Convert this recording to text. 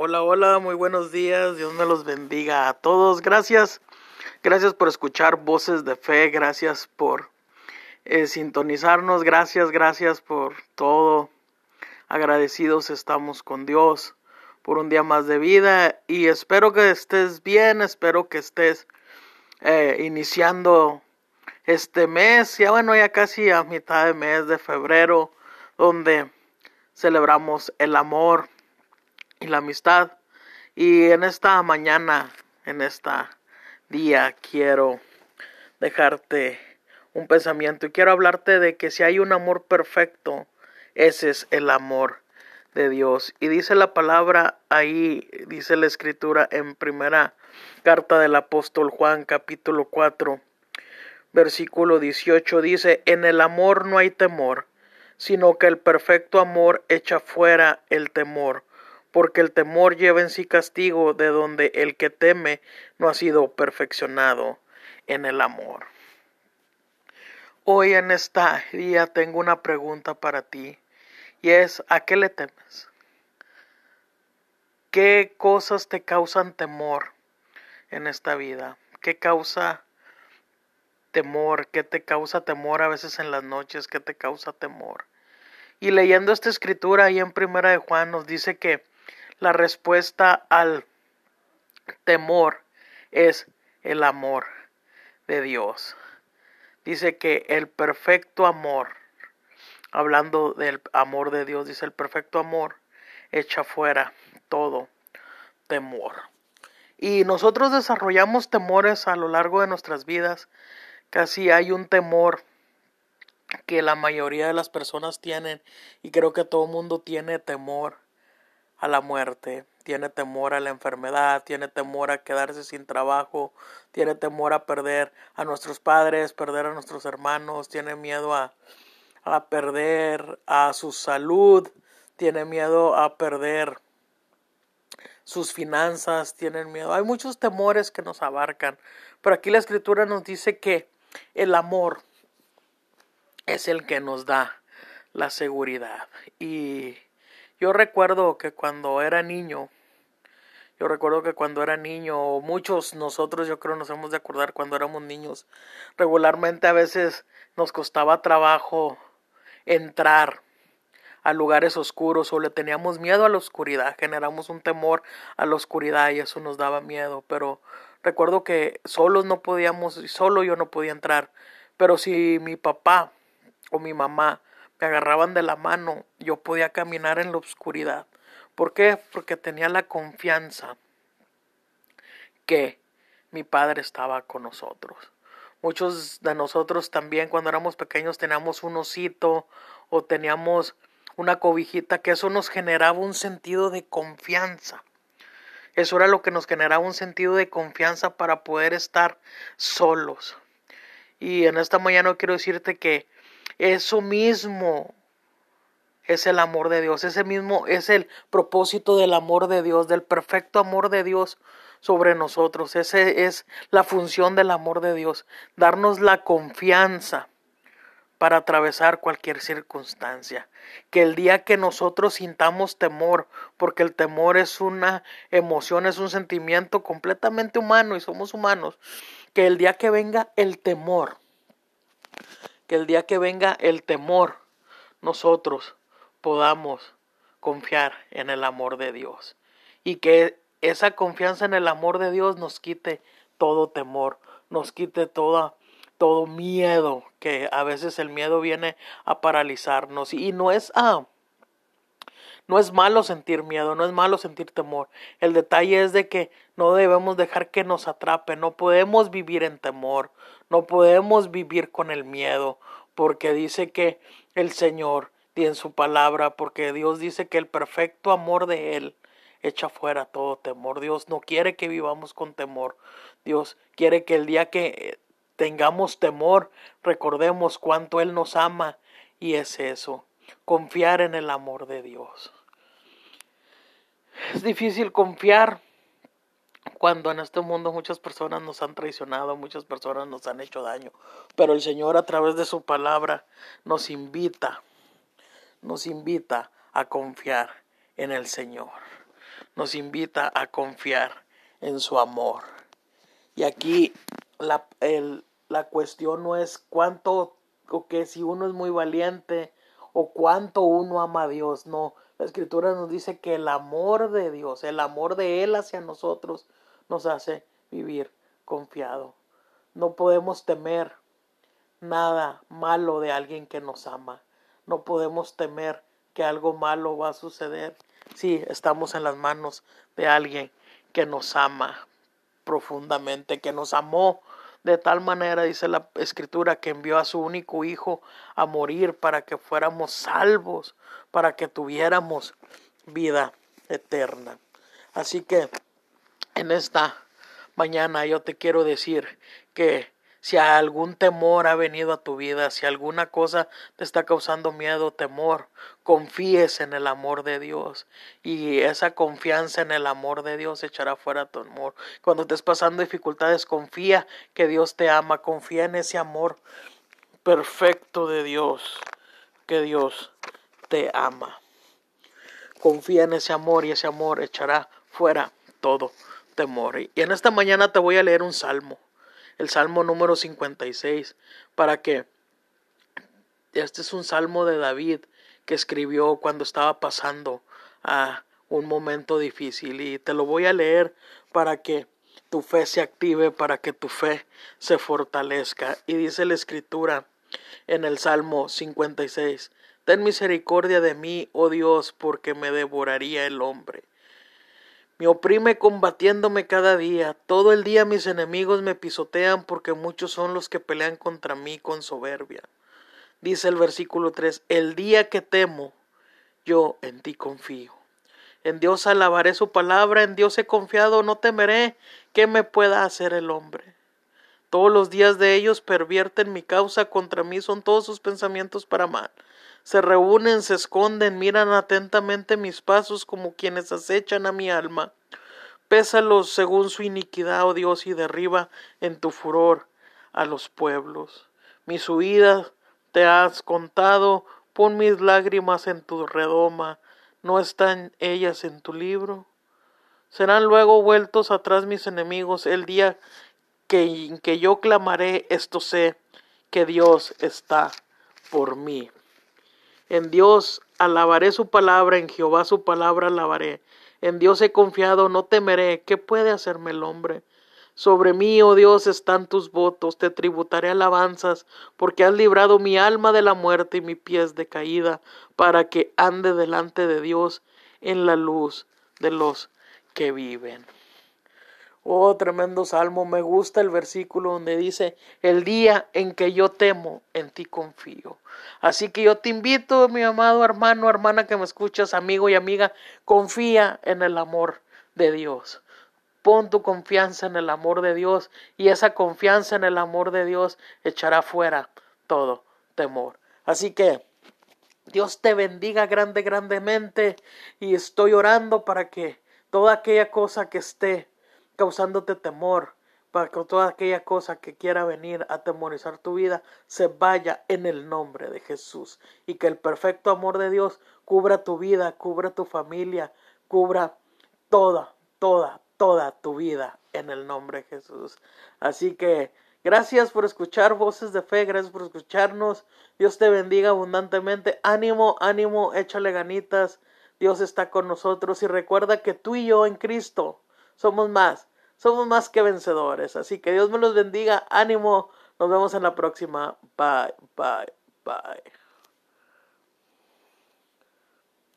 Hola, hola, muy buenos días. Dios me los bendiga a todos. Gracias. Gracias por escuchar voces de fe. Gracias por eh, sintonizarnos. Gracias, gracias por todo. Agradecidos estamos con Dios por un día más de vida y espero que estés bien. Espero que estés eh, iniciando este mes. Ya bueno, ya casi a mitad de mes de febrero, donde celebramos el amor y la amistad. Y en esta mañana, en esta día, quiero dejarte un pensamiento y quiero hablarte de que si hay un amor perfecto, ese es el amor de Dios. Y dice la palabra ahí, dice la escritura en primera carta del apóstol Juan capítulo 4, versículo 18, dice, en el amor no hay temor, sino que el perfecto amor echa fuera el temor porque el temor lleva en sí castigo de donde el que teme no ha sido perfeccionado en el amor. Hoy en esta día tengo una pregunta para ti y es ¿a qué le temes? ¿Qué cosas te causan temor en esta vida? ¿Qué causa temor? ¿Qué te causa temor a veces en las noches? ¿Qué te causa temor? Y leyendo esta escritura ahí en Primera de Juan nos dice que la respuesta al temor es el amor de Dios. Dice que el perfecto amor, hablando del amor de Dios, dice el perfecto amor echa fuera todo temor. Y nosotros desarrollamos temores a lo largo de nuestras vidas. Casi hay un temor que la mayoría de las personas tienen y creo que todo el mundo tiene temor a la muerte, tiene temor a la enfermedad, tiene temor a quedarse sin trabajo, tiene temor a perder a nuestros padres, perder a nuestros hermanos, tiene miedo a, a perder a su salud, tiene miedo a perder sus finanzas, tienen miedo. Hay muchos temores que nos abarcan, pero aquí la escritura nos dice que el amor es el que nos da la seguridad y yo recuerdo que cuando era niño, yo recuerdo que cuando era niño, muchos nosotros yo creo nos hemos de acordar cuando éramos niños, regularmente a veces nos costaba trabajo entrar a lugares oscuros o le teníamos miedo a la oscuridad, generamos un temor a la oscuridad y eso nos daba miedo, pero recuerdo que solos no podíamos, solo yo no podía entrar, pero si mi papá o mi mamá me agarraban de la mano, yo podía caminar en la oscuridad. ¿Por qué? Porque tenía la confianza que mi padre estaba con nosotros. Muchos de nosotros también cuando éramos pequeños teníamos un osito o teníamos una cobijita que eso nos generaba un sentido de confianza. Eso era lo que nos generaba un sentido de confianza para poder estar solos. Y en esta mañana quiero decirte que eso mismo es el amor de Dios, ese mismo es el propósito del amor de Dios, del perfecto amor de Dios sobre nosotros. Ese es la función del amor de Dios, darnos la confianza para atravesar cualquier circunstancia. Que el día que nosotros sintamos temor, porque el temor es una emoción, es un sentimiento completamente humano y somos humanos, que el día que venga el temor, que el día que venga el temor, nosotros podamos confiar en el amor de Dios. Y que esa confianza en el amor de Dios nos quite todo temor, nos quite toda todo miedo, que a veces el miedo viene a paralizarnos. Y no es ah, no es malo sentir miedo, no es malo sentir temor. El detalle es de que no debemos dejar que nos atrape, no podemos vivir en temor, no podemos vivir con el miedo, porque dice que el Señor, y en su palabra, porque Dios dice que el perfecto amor de Él echa fuera todo temor. Dios no quiere que vivamos con temor. Dios quiere que el día que eh, tengamos temor, recordemos cuánto Él nos ama y es eso, confiar en el amor de Dios. Es difícil confiar cuando en este mundo muchas personas nos han traicionado, muchas personas nos han hecho daño, pero el Señor a través de su palabra nos invita, nos invita a confiar en el Señor. nos invita a confiar en su amor. Y aquí la, la cuestión no es cuánto o que si uno es muy valiente o cuánto uno ama a Dios, no. La escritura nos dice que el amor de Dios, el amor de Él hacia nosotros, nos hace vivir confiado. No podemos temer nada malo de alguien que nos ama. No podemos temer que algo malo va a suceder si estamos en las manos de alguien que nos ama profundamente, que nos amó de tal manera, dice la escritura, que envió a su único hijo a morir para que fuéramos salvos, para que tuviéramos vida eterna. Así que en esta mañana yo te quiero decir que si algún temor ha venido a tu vida, si alguna cosa te está causando miedo, temor, confíes en el amor de Dios y esa confianza en el amor de Dios echará fuera tu amor. Cuando estés pasando dificultades, confía que Dios te ama, confía en ese amor perfecto de Dios, que Dios te ama. Confía en ese amor y ese amor echará fuera todo temor. Y en esta mañana te voy a leer un salmo el Salmo número 56, para que este es un salmo de David que escribió cuando estaba pasando a un momento difícil y te lo voy a leer para que tu fe se active, para que tu fe se fortalezca. Y dice la escritura en el Salmo 56, Ten misericordia de mí, oh Dios, porque me devoraría el hombre. Me oprime combatiéndome cada día. Todo el día mis enemigos me pisotean porque muchos son los que pelean contra mí con soberbia. Dice el versículo 3, el día que temo, yo en ti confío. En Dios alabaré su palabra, en Dios he confiado, no temeré que me pueda hacer el hombre. Todos los días de ellos pervierten mi causa contra mí, son todos sus pensamientos para mal se reúnen, se esconden, miran atentamente mis pasos como quienes acechan a mi alma. Pésalos según su iniquidad, oh Dios, y derriba en tu furor a los pueblos. Mis huidas te has contado, pon mis lágrimas en tu redoma, ¿no están ellas en tu libro? Serán luego vueltos atrás mis enemigos el día que, que yo clamaré, esto sé, que Dios está por mí. En Dios alabaré su palabra, en Jehová su palabra alabaré. En Dios he confiado, no temeré. ¿Qué puede hacerme el hombre? Sobre mí, oh Dios, están tus votos, te tributaré alabanzas, porque has librado mi alma de la muerte y mi pies de caída, para que ande delante de Dios en la luz de los que viven. Oh, tremendo salmo. Me gusta el versículo donde dice, el día en que yo temo, en ti confío. Así que yo te invito, mi amado hermano, hermana que me escuchas, amigo y amiga, confía en el amor de Dios. Pon tu confianza en el amor de Dios y esa confianza en el amor de Dios echará fuera todo temor. Así que Dios te bendiga grande, grandemente y estoy orando para que toda aquella cosa que esté causándote temor, para que toda aquella cosa que quiera venir a temorizar tu vida se vaya en el nombre de Jesús y que el perfecto amor de Dios cubra tu vida, cubra tu familia, cubra toda, toda, toda tu vida en el nombre de Jesús. Así que gracias por escuchar voces de fe, gracias por escucharnos. Dios te bendiga abundantemente. Ánimo, ánimo, échale ganitas. Dios está con nosotros y recuerda que tú y yo en Cristo somos más, somos más que vencedores. Así que Dios me los bendiga, ánimo, nos vemos en la próxima. Bye, bye, bye.